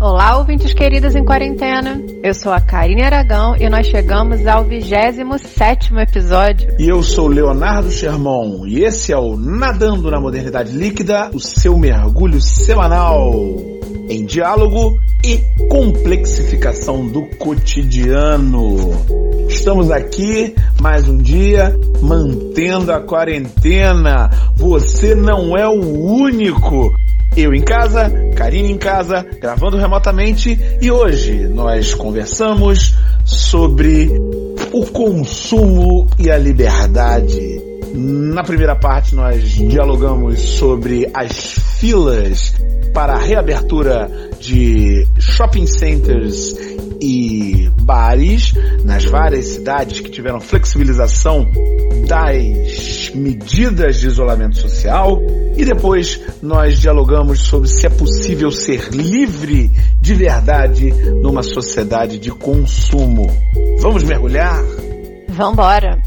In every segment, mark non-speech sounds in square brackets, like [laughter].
Olá, ouvintes queridas em quarentena. Eu sou a Karine Aragão e nós chegamos ao 27 episódio. E eu sou Leonardo Sherman e esse é o Nadando na Modernidade Líquida, o seu mergulho semanal em diálogo e complexificação do cotidiano. Estamos aqui mais um dia mantendo a quarentena. Você não é o único. Eu em casa, Karine em casa, gravando remotamente e hoje nós conversamos sobre o consumo e a liberdade. Na primeira parte nós dialogamos sobre as filas para a reabertura de shopping centers e bares nas várias cidades que tiveram flexibilização das medidas de isolamento social e depois nós dialogamos sobre se é possível ser livre de verdade numa sociedade de consumo. Vamos mergulhar? Vambora!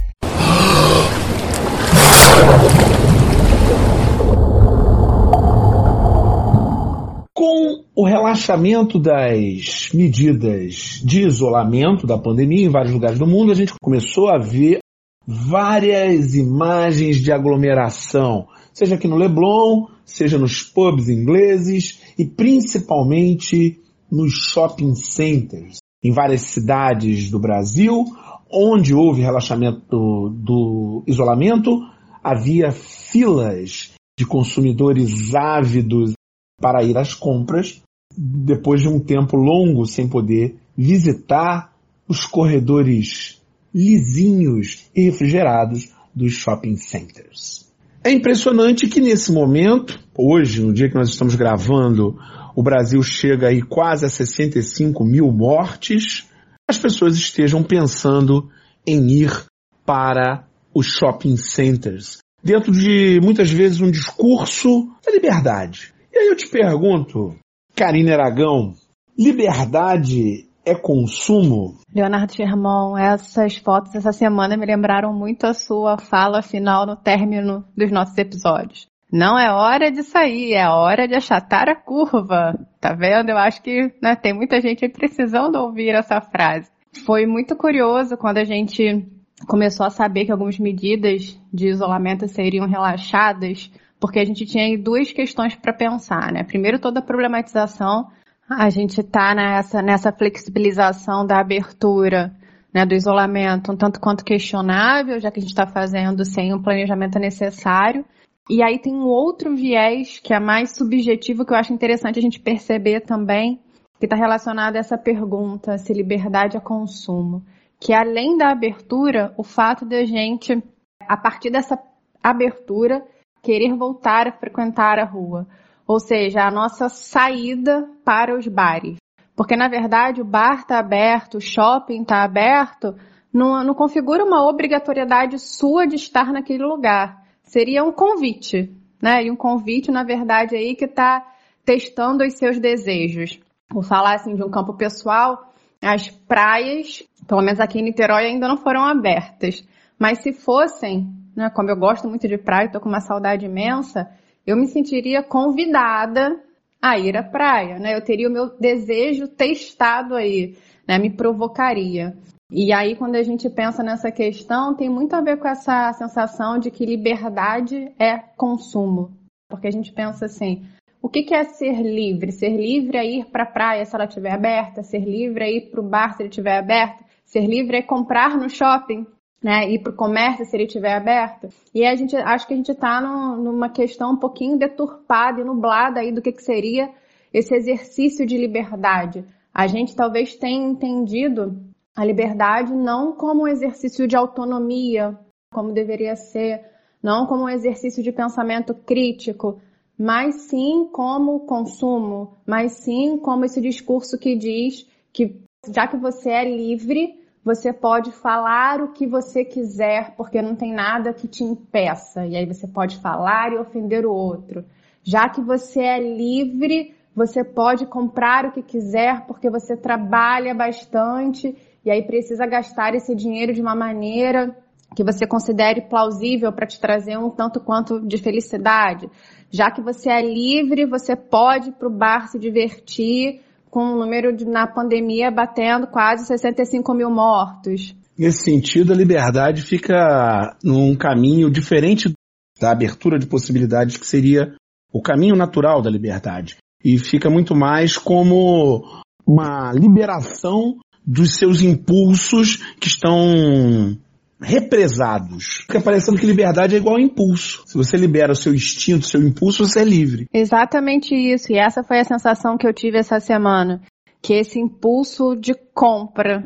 Com o relaxamento das medidas de isolamento da pandemia em vários lugares do mundo, a gente começou a ver várias imagens de aglomeração, seja aqui no Leblon, seja nos pubs ingleses e principalmente nos shopping centers. Em várias cidades do Brasil, onde houve relaxamento do, do isolamento, havia filas de consumidores ávidos para ir às compras, depois de um tempo longo sem poder visitar os corredores lisinhos e refrigerados dos shopping centers. É impressionante que nesse momento, hoje, no dia que nós estamos gravando, o Brasil chega aí quase a 65 mil mortes, as pessoas estejam pensando em ir para os shopping centers, dentro de muitas vezes um discurso da liberdade. E aí eu te pergunto, Karine Aragão, liberdade é consumo? Leonardo Germão, essas fotos essa semana me lembraram muito a sua fala final no término dos nossos episódios. Não é hora de sair, é hora de achatar a curva. Tá vendo? Eu acho que né, tem muita gente precisando ouvir essa frase. Foi muito curioso quando a gente começou a saber que algumas medidas de isolamento seriam relaxadas porque a gente tinha duas questões para pensar, né? Primeiro, toda a problematização. A gente está nessa, nessa flexibilização da abertura, né, do isolamento, um tanto quanto questionável, já que a gente está fazendo sem um planejamento necessário. E aí tem um outro viés que é mais subjetivo que eu acho interessante a gente perceber também, que está relacionado a essa pergunta se liberdade é consumo. Que além da abertura, o fato de a gente, a partir dessa abertura, querer voltar a frequentar a rua. Ou seja, a nossa saída para os bares. Porque, na verdade, o bar está aberto, o shopping está aberto, não, não configura uma obrigatoriedade sua de estar naquele lugar. Seria um convite, né? E um convite, na verdade, aí que está testando os seus desejos. Vou falar assim de um campo pessoal, as praias, pelo menos aqui em Niterói, ainda não foram abertas. Mas se fossem, né, como eu gosto muito de praia, estou com uma saudade imensa, eu me sentiria convidada a ir à praia, né? Eu teria o meu desejo testado aí, né? Me provocaria. E aí, quando a gente pensa nessa questão, tem muito a ver com essa sensação de que liberdade é consumo. Porque a gente pensa assim, o que, é ser livre? Ser livre é ir para a praia se ela estiver aberta, ser livre é ir para o bar se ele estiver aberto, ser livre é comprar no shopping né, ir para o comércio se ele estiver aberto. E a gente acho que a gente está numa questão um pouquinho deturpada e nublada aí do que, que seria esse exercício de liberdade. A gente talvez tenha entendido a liberdade não como um exercício de autonomia, como deveria ser, não como um exercício de pensamento crítico, mas sim como consumo, mas sim como esse discurso que diz que já que você é livre, você pode falar o que você quiser, porque não tem nada que te impeça. E aí você pode falar e ofender o outro. Já que você é livre, você pode comprar o que quiser, porque você trabalha bastante e aí precisa gastar esse dinheiro de uma maneira que você considere plausível para te trazer um tanto quanto de felicidade. Já que você é livre, você pode ir para o bar se divertir, com o número de, na pandemia batendo quase 65 mil mortos. Nesse sentido, a liberdade fica num caminho diferente da abertura de possibilidades que seria o caminho natural da liberdade. E fica muito mais como uma liberação dos seus impulsos que estão represados. Fica parecendo que liberdade é igual a impulso. Se você libera o seu instinto, o seu impulso, você é livre. Exatamente isso. E essa foi a sensação que eu tive essa semana. Que esse impulso de compra,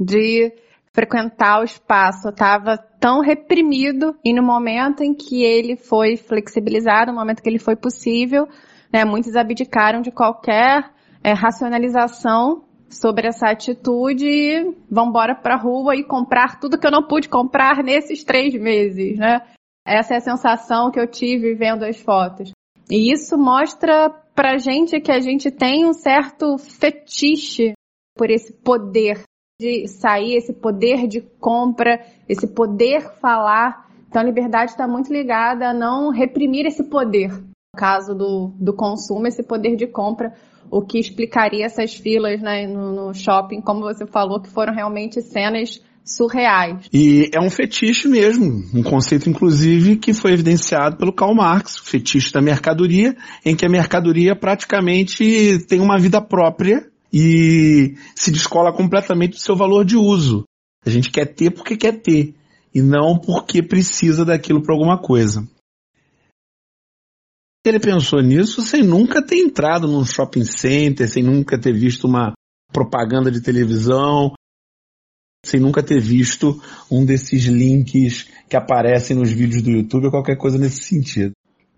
de frequentar o espaço, estava tão reprimido e no momento em que ele foi flexibilizado, no momento que ele foi possível, né, muitos abdicaram de qualquer é, racionalização sobre essa atitude vão embora para a rua e comprar tudo que eu não pude comprar nesses três meses, né? Essa é a sensação que eu tive vendo as fotos. E isso mostra pra gente que a gente tem um certo fetiche por esse poder de sair, esse poder de compra, esse poder falar. Então a liberdade está muito ligada a não reprimir esse poder. No caso do, do consumo, esse poder de compra, o que explicaria essas filas né, no, no shopping, como você falou, que foram realmente cenas surreais. E é um fetiche mesmo, um conceito inclusive que foi evidenciado pelo Karl Marx, o fetiche da mercadoria, em que a mercadoria praticamente tem uma vida própria e se descola completamente do seu valor de uso. A gente quer ter porque quer ter e não porque precisa daquilo para alguma coisa. Ele pensou nisso sem nunca ter entrado num shopping center, sem nunca ter visto uma propaganda de televisão, sem nunca ter visto um desses links que aparecem nos vídeos do YouTube ou qualquer coisa nesse sentido.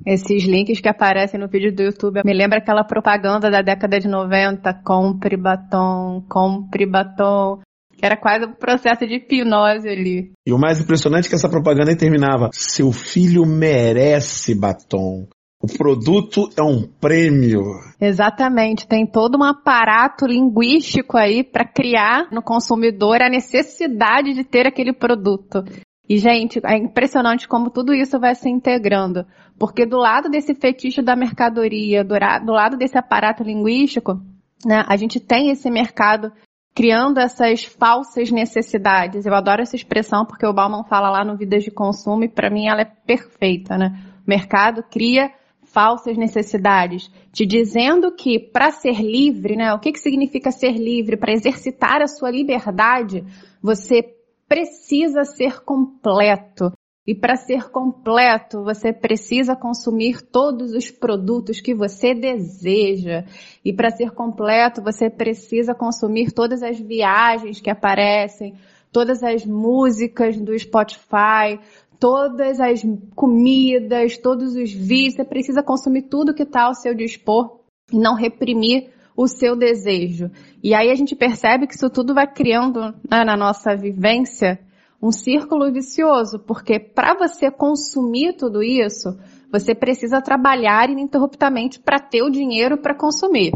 Esses links que aparecem no vídeo do YouTube me lembra aquela propaganda da década de 90, compre batom, compre batom, que era quase um processo de hipnose ali. E o mais impressionante é que essa propaganda terminava, seu filho merece batom. O produto é um prêmio. Exatamente, tem todo um aparato linguístico aí para criar no consumidor a necessidade de ter aquele produto. E, gente, é impressionante como tudo isso vai se integrando. Porque do lado desse fetiche da mercadoria, do, do lado desse aparato linguístico, né, a gente tem esse mercado criando essas falsas necessidades. Eu adoro essa expressão porque o Bauman fala lá no Vidas de Consumo e para mim ela é perfeita, né? O mercado cria falsas necessidades, te dizendo que para ser livre, né, o que, que significa ser livre? Para exercitar a sua liberdade, você precisa ser completo. E para ser completo, você precisa consumir todos os produtos que você deseja. E para ser completo, você precisa consumir todas as viagens que aparecem, todas as músicas do Spotify, todas as comidas, todos os vídeos, você precisa consumir tudo que está ao seu dispor e não reprimir o seu desejo. E aí a gente percebe que isso tudo vai criando né, na nossa vivência um círculo vicioso, porque para você consumir tudo isso, você precisa trabalhar ininterruptamente para ter o dinheiro para consumir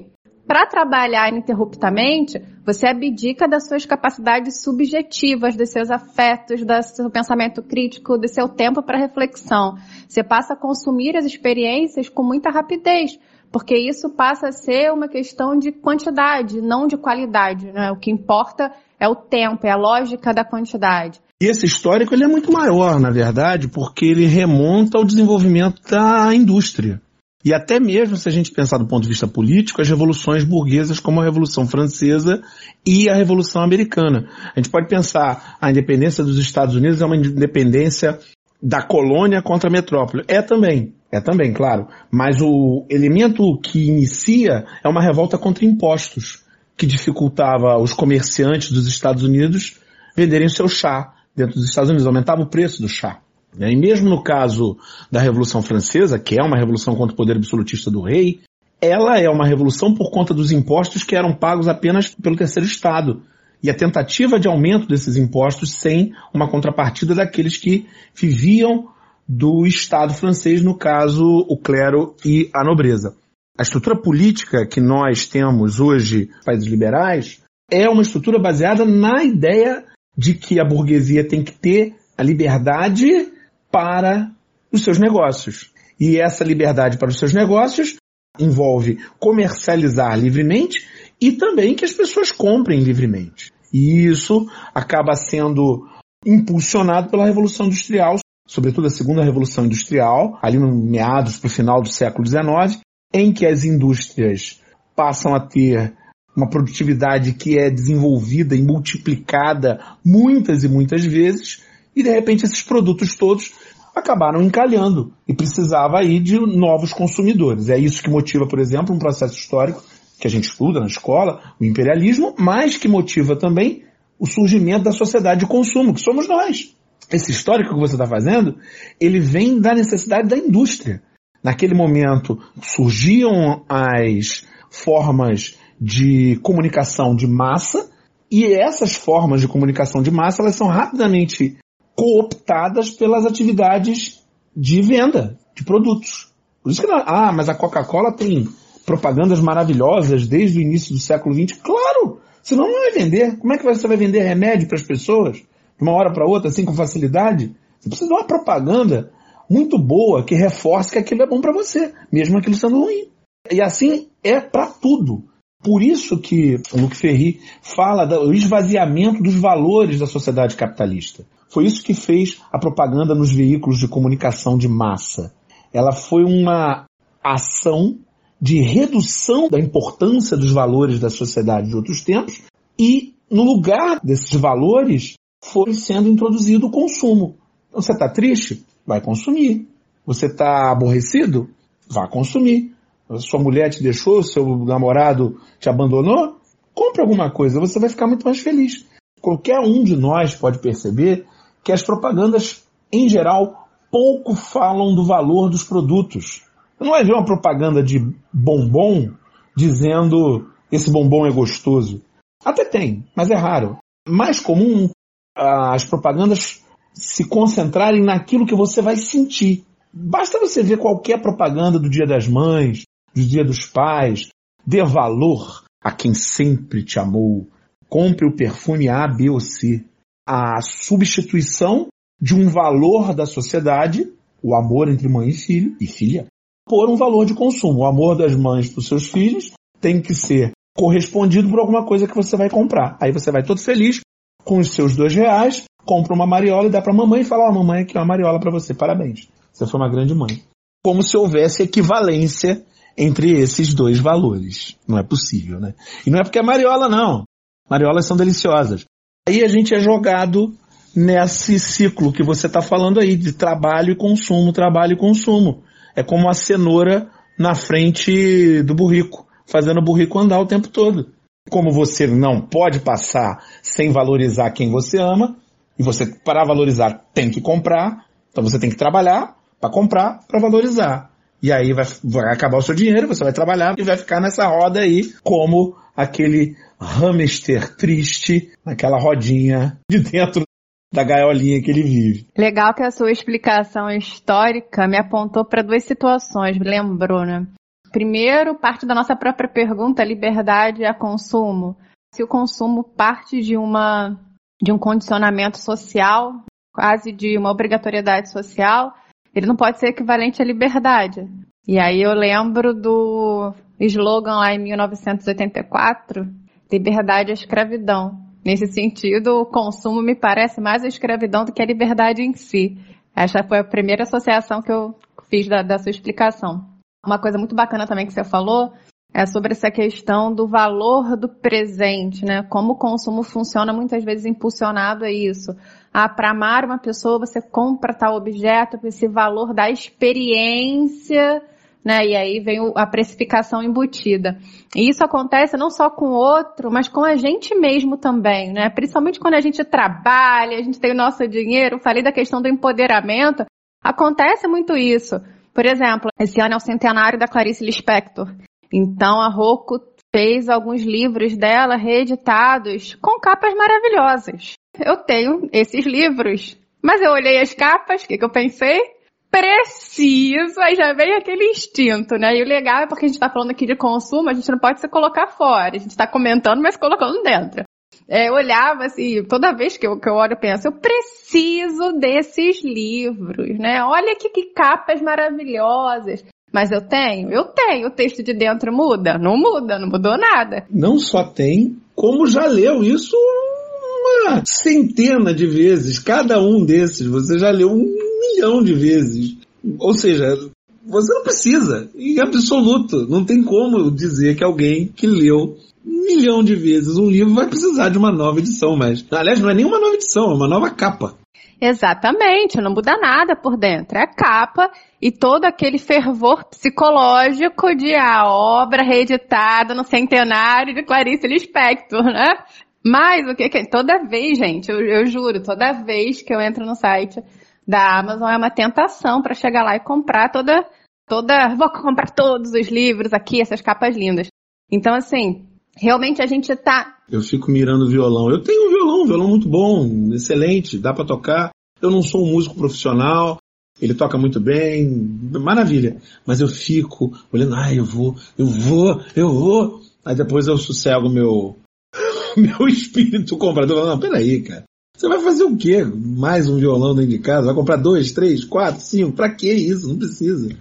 para trabalhar ininterruptamente, você abdica das suas capacidades subjetivas, dos seus afetos, do seu pensamento crítico, do seu tempo para reflexão. Você passa a consumir as experiências com muita rapidez, porque isso passa a ser uma questão de quantidade, não de qualidade. Né? O que importa é o tempo, é a lógica da quantidade. E esse histórico ele é muito maior, na verdade, porque ele remonta ao desenvolvimento da indústria. E até mesmo se a gente pensar do ponto de vista político, as revoluções burguesas como a Revolução Francesa e a Revolução Americana. A gente pode pensar a independência dos Estados Unidos é uma independência da colônia contra a metrópole. É também, é também, claro. Mas o elemento que inicia é uma revolta contra impostos, que dificultava os comerciantes dos Estados Unidos venderem o seu chá dentro dos Estados Unidos, aumentava o preço do chá. Né? E mesmo no caso da Revolução Francesa, que é uma revolução contra o poder absolutista do rei, ela é uma revolução por conta dos impostos que eram pagos apenas pelo terceiro Estado. E a tentativa de aumento desses impostos sem uma contrapartida daqueles que viviam do Estado francês, no caso, o clero e a nobreza. A estrutura política que nós temos hoje, países liberais, é uma estrutura baseada na ideia de que a burguesia tem que ter a liberdade para os seus negócios. E essa liberdade para os seus negócios envolve comercializar livremente e também que as pessoas comprem livremente. E isso acaba sendo impulsionado pela Revolução Industrial, sobretudo a segunda Revolução Industrial, ali no meados para o final do século XIX, em que as indústrias passam a ter uma produtividade que é desenvolvida e multiplicada muitas e muitas vezes, e de repente esses produtos todos acabaram encalhando e precisava aí de novos consumidores. É isso que motiva, por exemplo, um processo histórico que a gente estuda na escola, o imperialismo, mas que motiva também o surgimento da sociedade de consumo, que somos nós. Esse histórico que você está fazendo, ele vem da necessidade da indústria. Naquele momento surgiam as formas de comunicação de massa e essas formas de comunicação de massa elas são rapidamente cooptadas pelas atividades de venda de produtos. Por isso que ah, mas a Coca-Cola tem propagandas maravilhosas desde o início do século XX. Claro, senão não vai vender. Como é que você vai vender remédio para as pessoas de uma hora para outra assim com facilidade? Você precisa de uma propaganda muito boa que reforce que aquilo é bom para você, mesmo aquilo sendo ruim. E assim é para tudo. Por isso que Luc Ferry fala do esvaziamento dos valores da sociedade capitalista. Foi isso que fez a propaganda nos veículos de comunicação de massa. Ela foi uma ação de redução da importância dos valores da sociedade de outros tempos e, no lugar desses valores, foi sendo introduzido o consumo. Então, você está triste? Vai consumir. Você está aborrecido? Vá consumir sua mulher te deixou, seu namorado te abandonou, compre alguma coisa, você vai ficar muito mais feliz. Qualquer um de nós pode perceber que as propagandas, em geral, pouco falam do valor dos produtos. Não vai ver uma propaganda de bombom dizendo esse bombom é gostoso. Até tem, mas é raro. Mais comum as propagandas se concentrarem naquilo que você vai sentir. Basta você ver qualquer propaganda do Dia das Mães, do Dia dos Pais. Dê valor a quem sempre te amou. Compre o perfume A, B ou C. A substituição de um valor da sociedade, o amor entre mãe e filho e filha, por um valor de consumo. O amor das mães para os seus filhos tem que ser correspondido por alguma coisa que você vai comprar. Aí você vai todo feliz com os seus dois reais, compra uma mariola e dá para a mamãe e fala: Ó, oh, mamãe, aqui é uma mariola para você, parabéns. Você foi uma grande mãe. Como se houvesse equivalência entre esses dois valores. Não é possível, né? E não é porque é mariola, não. Mariolas são deliciosas. Aí a gente é jogado nesse ciclo que você está falando aí, de trabalho e consumo, trabalho e consumo. É como a cenoura na frente do burrico, fazendo o burrico andar o tempo todo. Como você não pode passar sem valorizar quem você ama, e você, para valorizar, tem que comprar, então você tem que trabalhar para comprar, para valorizar. E aí vai, vai acabar o seu dinheiro, você vai trabalhar e vai ficar nessa roda aí como aquele hamster triste naquela rodinha de dentro da gaiolinha que ele vive. Legal que a sua explicação histórica me apontou para duas situações, me lembrou, né? Primeiro, parte da nossa própria pergunta, liberdade a consumo. Se o consumo parte de uma de um condicionamento social, quase de uma obrigatoriedade social, ele não pode ser equivalente à liberdade. E aí eu lembro do slogan lá em 1984, liberdade é escravidão. Nesse sentido, o consumo me parece mais a escravidão do que a liberdade em si. Essa foi a primeira associação que eu fiz da, da sua explicação. Uma coisa muito bacana também que você falou é sobre essa questão do valor do presente, né? Como o consumo funciona muitas vezes impulsionado a isso. Ah, para amar uma pessoa você compra tal objeto, esse valor da experiência, né? E aí vem a precificação embutida. E isso acontece não só com o outro, mas com a gente mesmo também, né? Principalmente quando a gente trabalha, a gente tem o nosso dinheiro. Falei da questão do empoderamento. Acontece muito isso. Por exemplo, esse ano é o centenário da Clarice Lispector. Então a Rocco fez alguns livros dela reeditados com capas maravilhosas. Eu tenho esses livros, mas eu olhei as capas, o que, que eu pensei? Preciso, aí já veio aquele instinto, né? E o legal é porque a gente tá falando aqui de consumo, a gente não pode se colocar fora. A gente tá comentando, mas colocando dentro. É, eu olhava assim, toda vez que eu, que eu olho, eu penso, eu preciso desses livros, né? Olha que capas maravilhosas. Mas eu tenho? Eu tenho. O texto de dentro muda? Não muda, não mudou nada. Não só tem, como já leu isso uma centena de vezes. Cada um desses você já leu um milhão de vezes. Ou seja, você não precisa, em absoluto. Não tem como dizer que alguém que leu um milhão de vezes um livro vai precisar de uma nova edição, mas. Aliás, não é nenhuma nova edição, é uma nova capa. Exatamente, não muda nada por dentro. É a capa e todo aquele fervor psicológico de a obra reeditada no centenário de Clarice Lispector, né? Mas o que, que toda vez, gente, eu, eu juro, toda vez que eu entro no site da Amazon é uma tentação para chegar lá e comprar toda toda, vou comprar todos os livros aqui, essas capas lindas. Então assim, realmente a gente tá Eu fico mirando o violão. Eu tenho um violão, um violão muito bom, excelente, dá para tocar. Eu não sou um músico profissional, ele toca muito bem, maravilha. Mas eu fico olhando, ai, eu vou, eu vou, eu vou. Aí depois eu sossego meu [laughs] meu espírito comprador. Não, peraí, cara. Você vai fazer o quê? Mais um violão dentro de casa? Vai comprar dois, três, quatro, cinco? Pra que isso? Não precisa.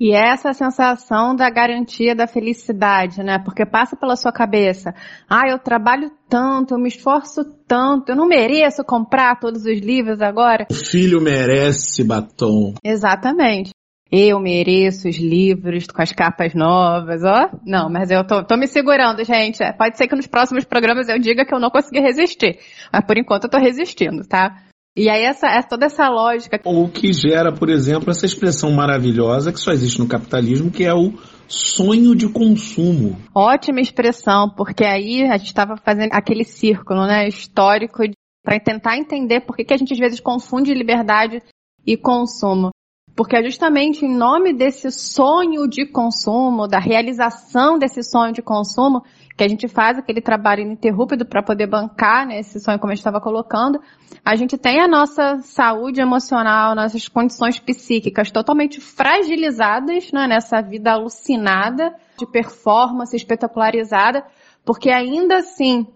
E essa sensação da garantia da felicidade, né? Porque passa pela sua cabeça. Ah, eu trabalho tanto, eu me esforço tanto, eu não mereço comprar todos os livros agora. O filho merece batom. Exatamente. Eu mereço os livros com as capas novas, ó. Não, mas eu tô, tô me segurando, gente. É, pode ser que nos próximos programas eu diga que eu não consegui resistir. Mas por enquanto eu tô resistindo, tá? E aí essa, essa, toda essa lógica. O que gera, por exemplo, essa expressão maravilhosa que só existe no capitalismo, que é o sonho de consumo. Ótima expressão, porque aí a gente estava fazendo aquele círculo, né, histórico para tentar entender por que, que a gente às vezes confunde liberdade e consumo. Porque é justamente em nome desse sonho de consumo, da realização desse sonho de consumo, que a gente faz aquele trabalho ininterrupto para poder bancar né, esse sonho, como a gente estava colocando, a gente tem a nossa saúde emocional, nossas condições psíquicas totalmente fragilizadas né, nessa vida alucinada de performance espetacularizada, porque ainda assim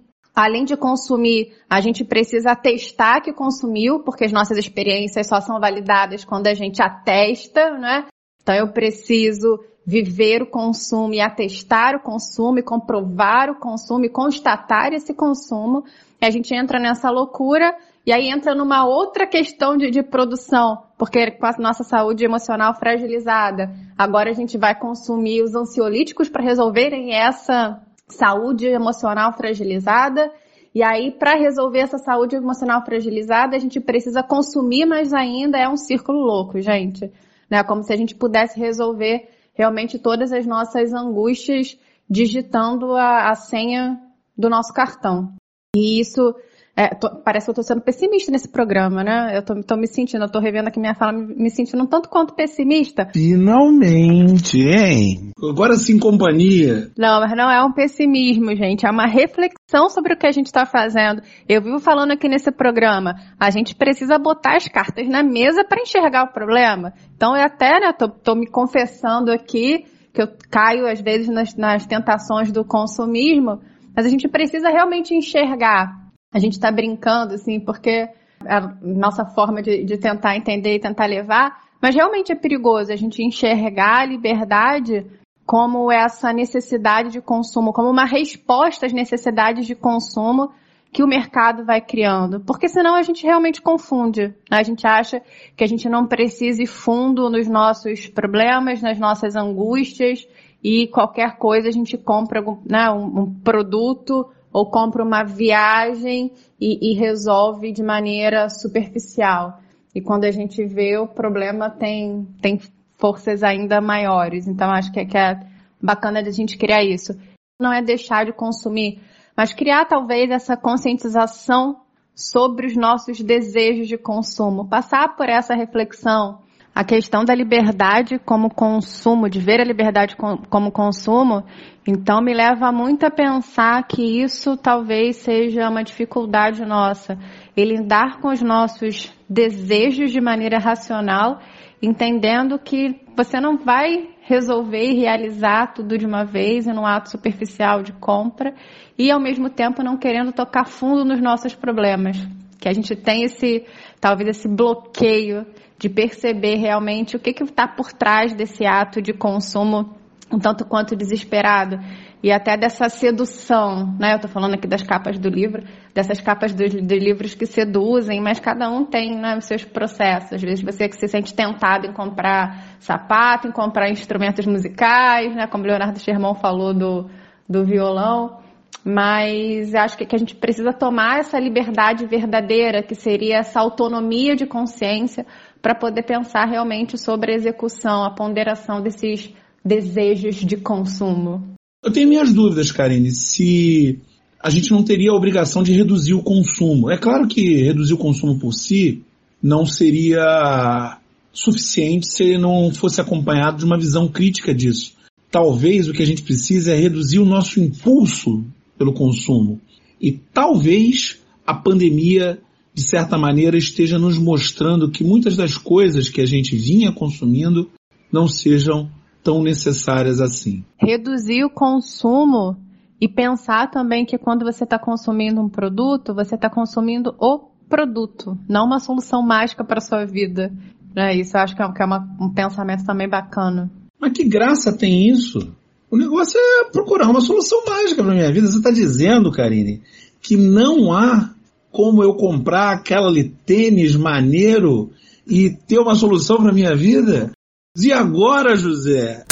além de consumir, a gente precisa atestar que consumiu, porque as nossas experiências só são validadas quando a gente atesta, né? Então eu preciso viver o consumo e atestar o consumo e comprovar o consumo e constatar esse consumo. E a gente entra nessa loucura e aí entra numa outra questão de, de produção, porque com a nossa saúde emocional fragilizada, agora a gente vai consumir os ansiolíticos para resolverem essa saúde emocional fragilizada. E aí, para resolver essa saúde emocional fragilizada, a gente precisa consumir mais ainda. É um círculo louco, gente. Né? Como se a gente pudesse resolver realmente todas as nossas angústias digitando a, a senha do nosso cartão. E isso é, tô, parece que eu tô sendo pessimista nesse programa, né? Eu tô, tô me sentindo, eu tô revendo aqui minha fala, me, me sentindo um tanto quanto pessimista. Finalmente, hein? Agora sim, companhia. Não, mas não é um pessimismo, gente. É uma reflexão sobre o que a gente tá fazendo. Eu vivo falando aqui nesse programa, a gente precisa botar as cartas na mesa para enxergar o problema. Então, eu até, né, tô, tô me confessando aqui que eu caio às vezes nas, nas tentações do consumismo, mas a gente precisa realmente enxergar a gente está brincando, assim, porque a nossa forma de, de tentar entender e tentar levar, mas realmente é perigoso a gente enxergar a liberdade como essa necessidade de consumo, como uma resposta às necessidades de consumo que o mercado vai criando. Porque senão a gente realmente confunde. Né? A gente acha que a gente não precisa ir fundo nos nossos problemas, nas nossas angústias, e qualquer coisa a gente compra né, um, um produto ou compra uma viagem e, e resolve de maneira superficial. E quando a gente vê, o problema tem, tem forças ainda maiores. Então, acho que é, que é bacana a gente criar isso. Não é deixar de consumir, mas criar talvez essa conscientização sobre os nossos desejos de consumo. Passar por essa reflexão a questão da liberdade como consumo, de ver a liberdade como consumo, então me leva muito a pensar que isso talvez seja uma dificuldade nossa, e lidar com os nossos desejos de maneira racional, entendendo que você não vai resolver e realizar tudo de uma vez em um ato superficial de compra e ao mesmo tempo não querendo tocar fundo nos nossos problemas. que a gente tem esse, talvez esse bloqueio de perceber realmente o que está por trás desse ato de consumo um tanto quanto desesperado e até dessa sedução, né? Eu estou falando aqui das capas do livro, dessas capas dos, dos livros que seduzem, mas cada um tem né, os seus processos. Às vezes você que se sente tentado em comprar sapato, em comprar instrumentos musicais, né? Como Leonardo Sherman falou do, do violão. Mas acho que, que a gente precisa tomar essa liberdade verdadeira, que seria essa autonomia de consciência, para poder pensar realmente sobre a execução, a ponderação desses desejos de consumo. Eu tenho minhas dúvidas, Karine, se a gente não teria a obrigação de reduzir o consumo. É claro que reduzir o consumo por si não seria suficiente se ele não fosse acompanhado de uma visão crítica disso. Talvez o que a gente precisa é reduzir o nosso impulso pelo consumo. E talvez a pandemia, de certa maneira, esteja nos mostrando que muitas das coisas que a gente vinha consumindo não sejam tão necessárias assim. Reduzir o consumo e pensar também que quando você está consumindo um produto, você está consumindo o produto, não uma solução mágica para sua vida. Né? Isso eu acho que é, que é uma, um pensamento também bacana. Mas que graça tem isso? O negócio é procurar uma solução mágica para minha vida. Você está dizendo, Karine, que não há como eu comprar aquela tênis maneiro e ter uma solução para minha vida? E agora, José?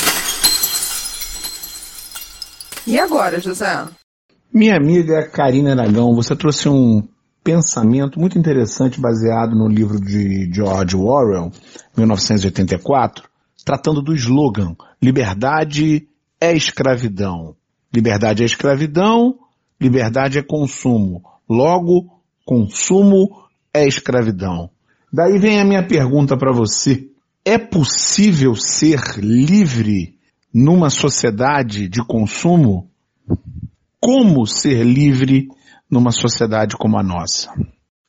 E agora, José? Minha amiga Karina Aragão, você trouxe um pensamento muito interessante baseado no livro de George Orwell, 1984, tratando do slogan Liberdade é escravidão. Liberdade é escravidão, liberdade é consumo. Logo, consumo é escravidão. Daí vem a minha pergunta para você. É possível ser livre numa sociedade de consumo? Como ser livre numa sociedade como a nossa?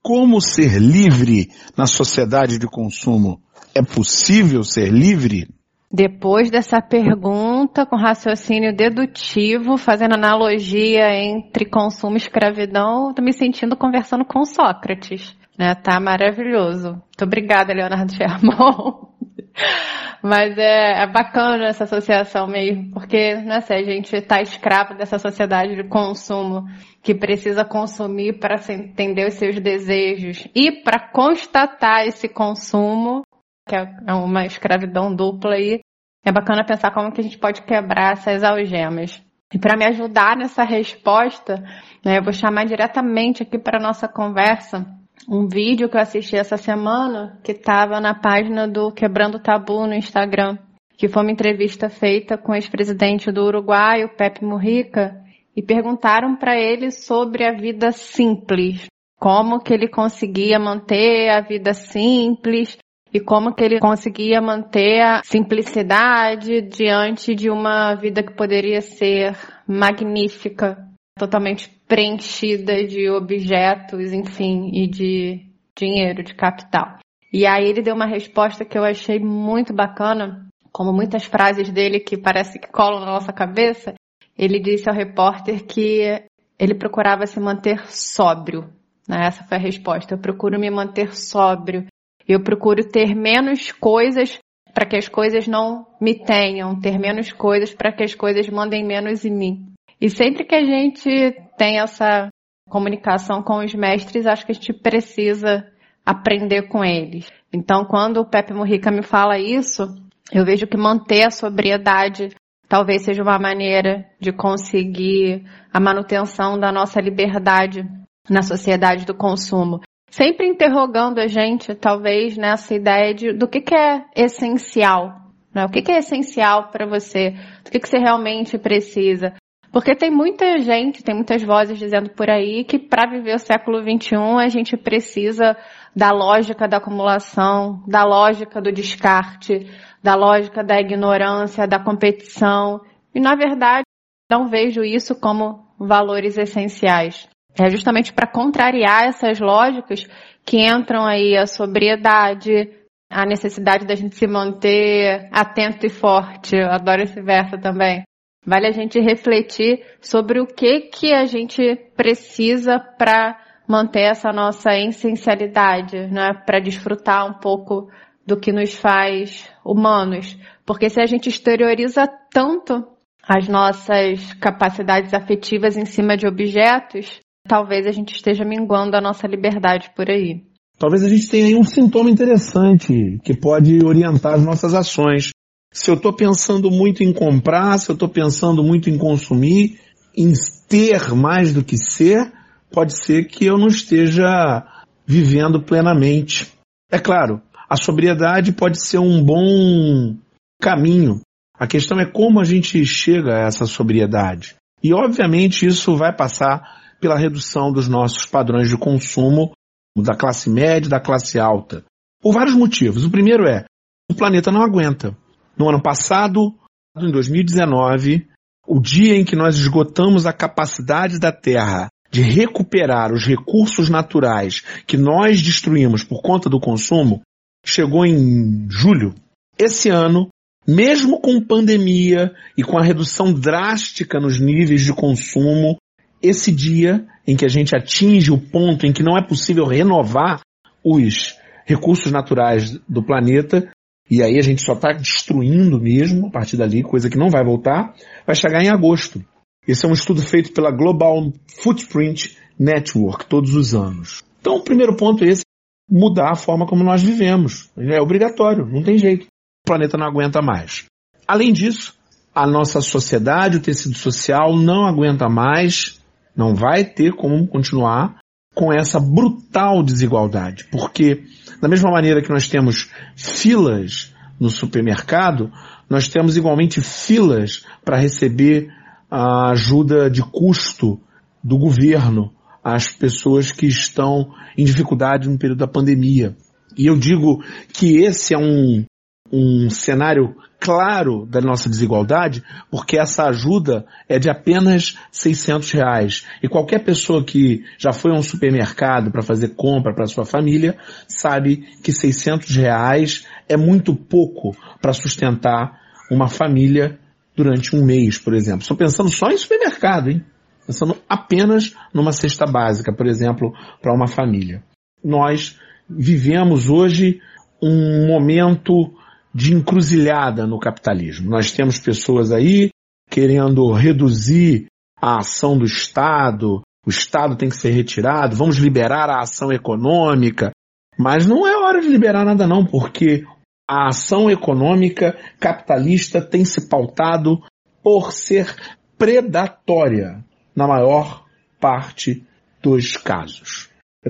Como ser livre na sociedade de consumo? É possível ser livre? Depois dessa pergunta, com raciocínio dedutivo, fazendo analogia entre consumo e escravidão, estou me sentindo conversando com Sócrates. Né? Tá maravilhoso. Muito obrigada, Leonardo Sherman. [laughs] Mas é, é, bacana essa associação mesmo, porque né, se a gente está escravo dessa sociedade de consumo que precisa consumir para entender os seus desejos e para constatar esse consumo, que é, uma escravidão dupla aí, é bacana pensar como que a gente pode quebrar essas algemas. E para me ajudar nessa resposta, né, eu vou chamar diretamente aqui para nossa conversa um vídeo que eu assisti essa semana que estava na página do Quebrando Tabu no Instagram, que foi uma entrevista feita com o ex-presidente do Uruguai, o Pepe Mujica, e perguntaram para ele sobre a vida simples, como que ele conseguia manter a vida simples e como que ele conseguia manter a simplicidade diante de uma vida que poderia ser magnífica totalmente preenchida de objetos, enfim, e de dinheiro, de capital. E aí ele deu uma resposta que eu achei muito bacana, como muitas frases dele que parece que colam na nossa cabeça. Ele disse ao repórter que ele procurava se manter sóbrio. Né? Essa foi a resposta. Eu procuro me manter sóbrio. Eu procuro ter menos coisas para que as coisas não me tenham, ter menos coisas para que as coisas mandem menos em mim. E sempre que a gente tem essa comunicação com os mestres, acho que a gente precisa aprender com eles. Então, quando o Pepe Mujica me fala isso, eu vejo que manter a sobriedade talvez seja uma maneira de conseguir a manutenção da nossa liberdade na sociedade do consumo. Sempre interrogando a gente, talvez, nessa ideia de, do que, que é essencial. Né? O que, que é essencial para você? Do que, que você realmente precisa? Porque tem muita gente, tem muitas vozes dizendo por aí que para viver o século XXI a gente precisa da lógica da acumulação, da lógica do descarte, da lógica da ignorância, da competição. E na verdade não vejo isso como valores essenciais. É justamente para contrariar essas lógicas que entram aí a sobriedade, a necessidade da gente se manter atento e forte. Eu adoro esse verso também. Vale a gente refletir sobre o que que a gente precisa para manter essa nossa essencialidade, né, para desfrutar um pouco do que nos faz humanos. Porque se a gente exterioriza tanto as nossas capacidades afetivas em cima de objetos, talvez a gente esteja minguando a nossa liberdade por aí. Talvez a gente tenha aí um sintoma interessante que pode orientar as nossas ações. Se eu estou pensando muito em comprar, se eu estou pensando muito em consumir, em ter mais do que ser, pode ser que eu não esteja vivendo plenamente. É claro, a sobriedade pode ser um bom caminho. A questão é como a gente chega a essa sobriedade. E obviamente isso vai passar pela redução dos nossos padrões de consumo da classe média e da classe alta. Por vários motivos. O primeiro é, o planeta não aguenta. No ano passado, em 2019, o dia em que nós esgotamos a capacidade da Terra de recuperar os recursos naturais que nós destruímos por conta do consumo, chegou em julho. Esse ano, mesmo com pandemia e com a redução drástica nos níveis de consumo, esse dia em que a gente atinge o ponto em que não é possível renovar os recursos naturais do planeta, e aí a gente só está destruindo mesmo a partir dali, coisa que não vai voltar, vai chegar em agosto. Esse é um estudo feito pela Global Footprint Network todos os anos. Então o primeiro ponto é esse, mudar a forma como nós vivemos. É obrigatório, não tem jeito. O planeta não aguenta mais. Além disso, a nossa sociedade, o tecido social não aguenta mais não vai ter como continuar com essa brutal desigualdade, porque da mesma maneira que nós temos filas no supermercado, nós temos igualmente filas para receber a ajuda de custo do governo às pessoas que estão em dificuldade no período da pandemia. E eu digo que esse é um, um cenário claro da nossa desigualdade, porque essa ajuda é de apenas 600 reais. E qualquer pessoa que já foi a um supermercado para fazer compra para sua família, sabe que 600 reais é muito pouco para sustentar uma família durante um mês, por exemplo. Estou pensando só em supermercado, hein? Pensando apenas numa cesta básica, por exemplo, para uma família. Nós vivemos hoje um momento de encruzilhada no capitalismo. Nós temos pessoas aí querendo reduzir a ação do Estado, o Estado tem que ser retirado, vamos liberar a ação econômica. Mas não é hora de liberar nada não, porque a ação econômica capitalista tem se pautado por ser predatória na maior parte dos casos.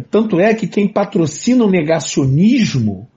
Tanto é que quem patrocina o negacionismo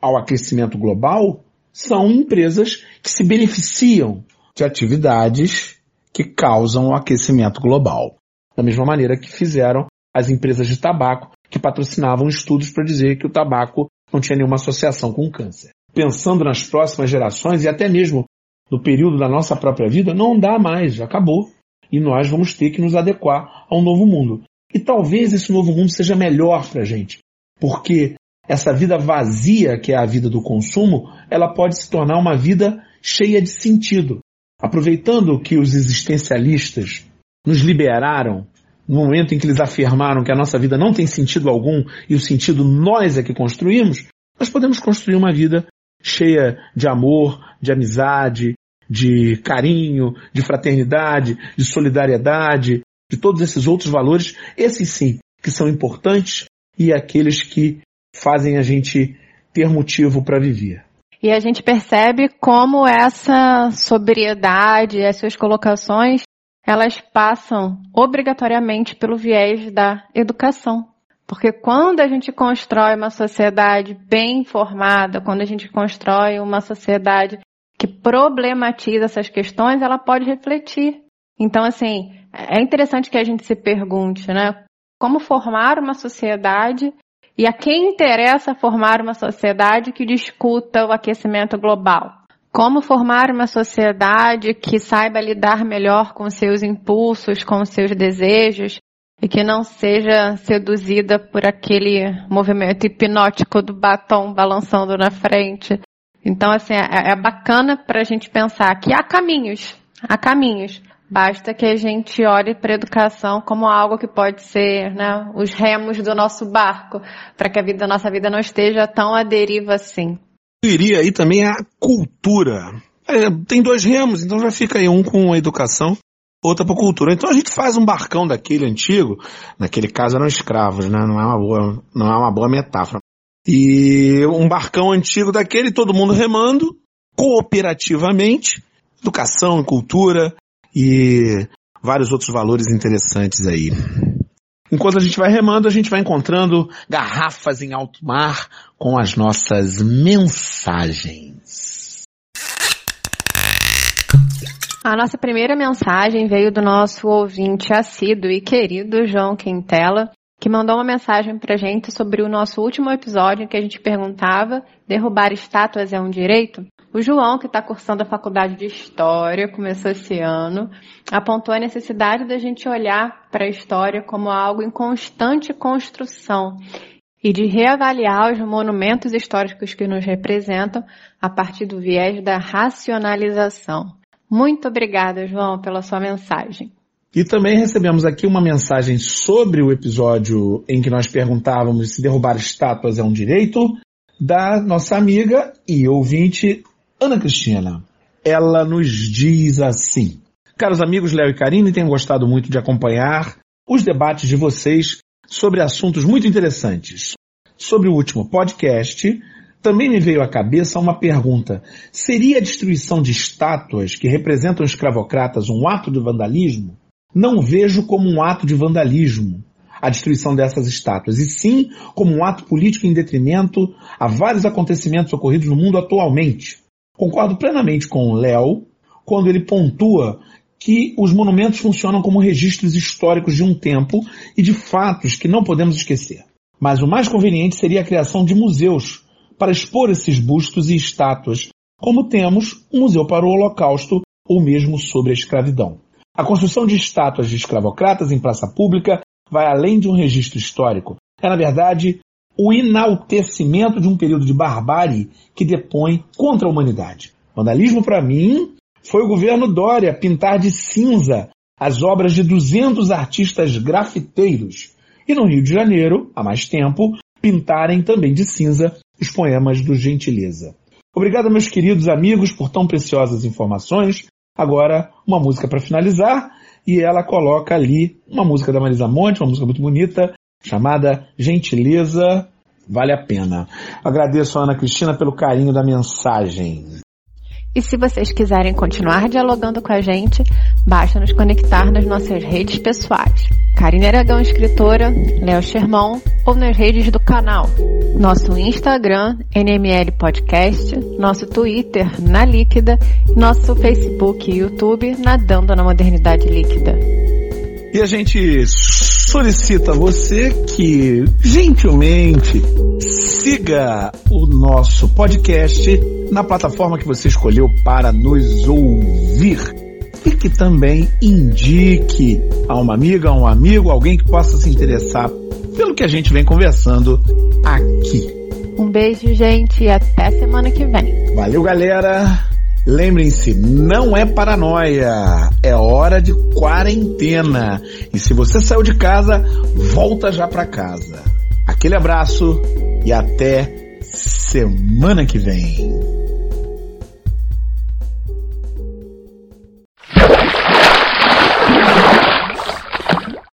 ao aquecimento global são empresas que se beneficiam de atividades que causam o aquecimento global. Da mesma maneira que fizeram as empresas de tabaco que patrocinavam estudos para dizer que o tabaco não tinha nenhuma associação com o câncer. Pensando nas próximas gerações e até mesmo no período da nossa própria vida, não dá mais, acabou. E nós vamos ter que nos adequar a um novo mundo. E talvez esse novo mundo seja melhor para a gente, porque essa vida vazia, que é a vida do consumo, ela pode se tornar uma vida cheia de sentido. Aproveitando que os existencialistas nos liberaram no momento em que eles afirmaram que a nossa vida não tem sentido algum e o sentido nós é que construímos, nós podemos construir uma vida cheia de amor, de amizade, de carinho, de fraternidade, de solidariedade, de todos esses outros valores, esses sim, que são importantes e aqueles que fazem a gente ter motivo para viver. E a gente percebe como essa sobriedade, essas colocações, elas passam obrigatoriamente pelo viés da educação. Porque quando a gente constrói uma sociedade bem informada, quando a gente constrói uma sociedade que problematiza essas questões, ela pode refletir. Então, assim, é interessante que a gente se pergunte, né? Como formar uma sociedade e a quem interessa formar uma sociedade que discuta o aquecimento global? Como formar uma sociedade que saiba lidar melhor com seus impulsos, com seus desejos e que não seja seduzida por aquele movimento hipnótico do batom balançando na frente? Então, assim, é, é bacana para a gente pensar que há caminhos, há caminhos, Basta que a gente olhe para a educação como algo que pode ser né, os remos do nosso barco, para que a vida, nossa vida não esteja tão à deriva assim. Eu iria aí também a cultura. É, tem dois remos, então já fica aí um com a educação, outra para cultura. Então a gente faz um barcão daquele antigo, naquele caso eram escravos, né? Não é uma boa, não é uma boa metáfora. E um barcão antigo daquele, todo mundo remando, cooperativamente, educação e cultura e vários outros valores interessantes aí. Enquanto a gente vai remando, a gente vai encontrando garrafas em alto mar com as nossas mensagens. A nossa primeira mensagem veio do nosso ouvinte assíduo e querido João Quintela, que mandou uma mensagem pra gente sobre o nosso último episódio em que a gente perguntava: derrubar estátuas é um direito? O João, que está cursando a faculdade de História, começou esse ano, apontou a necessidade da gente olhar para a história como algo em constante construção e de reavaliar os monumentos históricos que nos representam a partir do viés da racionalização. Muito obrigada, João, pela sua mensagem. E também recebemos aqui uma mensagem sobre o episódio em que nós perguntávamos se derrubar estátuas é um direito, da nossa amiga e ouvinte Ana Cristina. Ela nos diz assim: Caros amigos Léo e Karine, tenho gostado muito de acompanhar os debates de vocês sobre assuntos muito interessantes. Sobre o último podcast, também me veio à cabeça uma pergunta. Seria a destruição de estátuas que representam escravocratas um ato de vandalismo? Não vejo como um ato de vandalismo a destruição dessas estátuas, e sim como um ato político em detrimento a vários acontecimentos ocorridos no mundo atualmente. Concordo plenamente com o Léo quando ele pontua que os monumentos funcionam como registros históricos de um tempo e de fatos que não podemos esquecer. Mas o mais conveniente seria a criação de museus para expor esses bustos e estátuas, como temos um museu para o Holocausto ou mesmo sobre a escravidão. A construção de estátuas de escravocratas em praça pública vai além de um registro histórico. É, na verdade, o enaltecimento de um período de barbárie que depõe contra a humanidade. Vandalismo, para mim, foi o governo Dória pintar de cinza as obras de 200 artistas grafiteiros. E no Rio de Janeiro, há mais tempo, pintarem também de cinza os poemas do Gentileza. Obrigado, meus queridos amigos, por tão preciosas informações. Agora, uma música para finalizar, e ela coloca ali uma música da Marisa Monte, uma música muito bonita, chamada Gentileza Vale a Pena. Agradeço a Ana Cristina pelo carinho da mensagem. E se vocês quiserem continuar dialogando com a gente, basta nos conectar nas nossas redes pessoais. Karine Aragão, escritora, Léo Sherman ou nas redes do canal. Nosso Instagram, NML Podcast, nosso Twitter, Na Líquida, nosso Facebook e YouTube, Nadando na Modernidade Líquida. E a gente solicita você que gentilmente siga o nosso podcast na plataforma que você escolheu para nos ouvir. Que também indique a uma amiga, a um amigo, alguém que possa se interessar pelo que a gente vem conversando aqui. Um beijo, gente, e até semana que vem. Valeu, galera! Lembrem-se, não é paranoia, é hora de quarentena. E se você saiu de casa, volta já para casa. Aquele abraço e até semana que vem.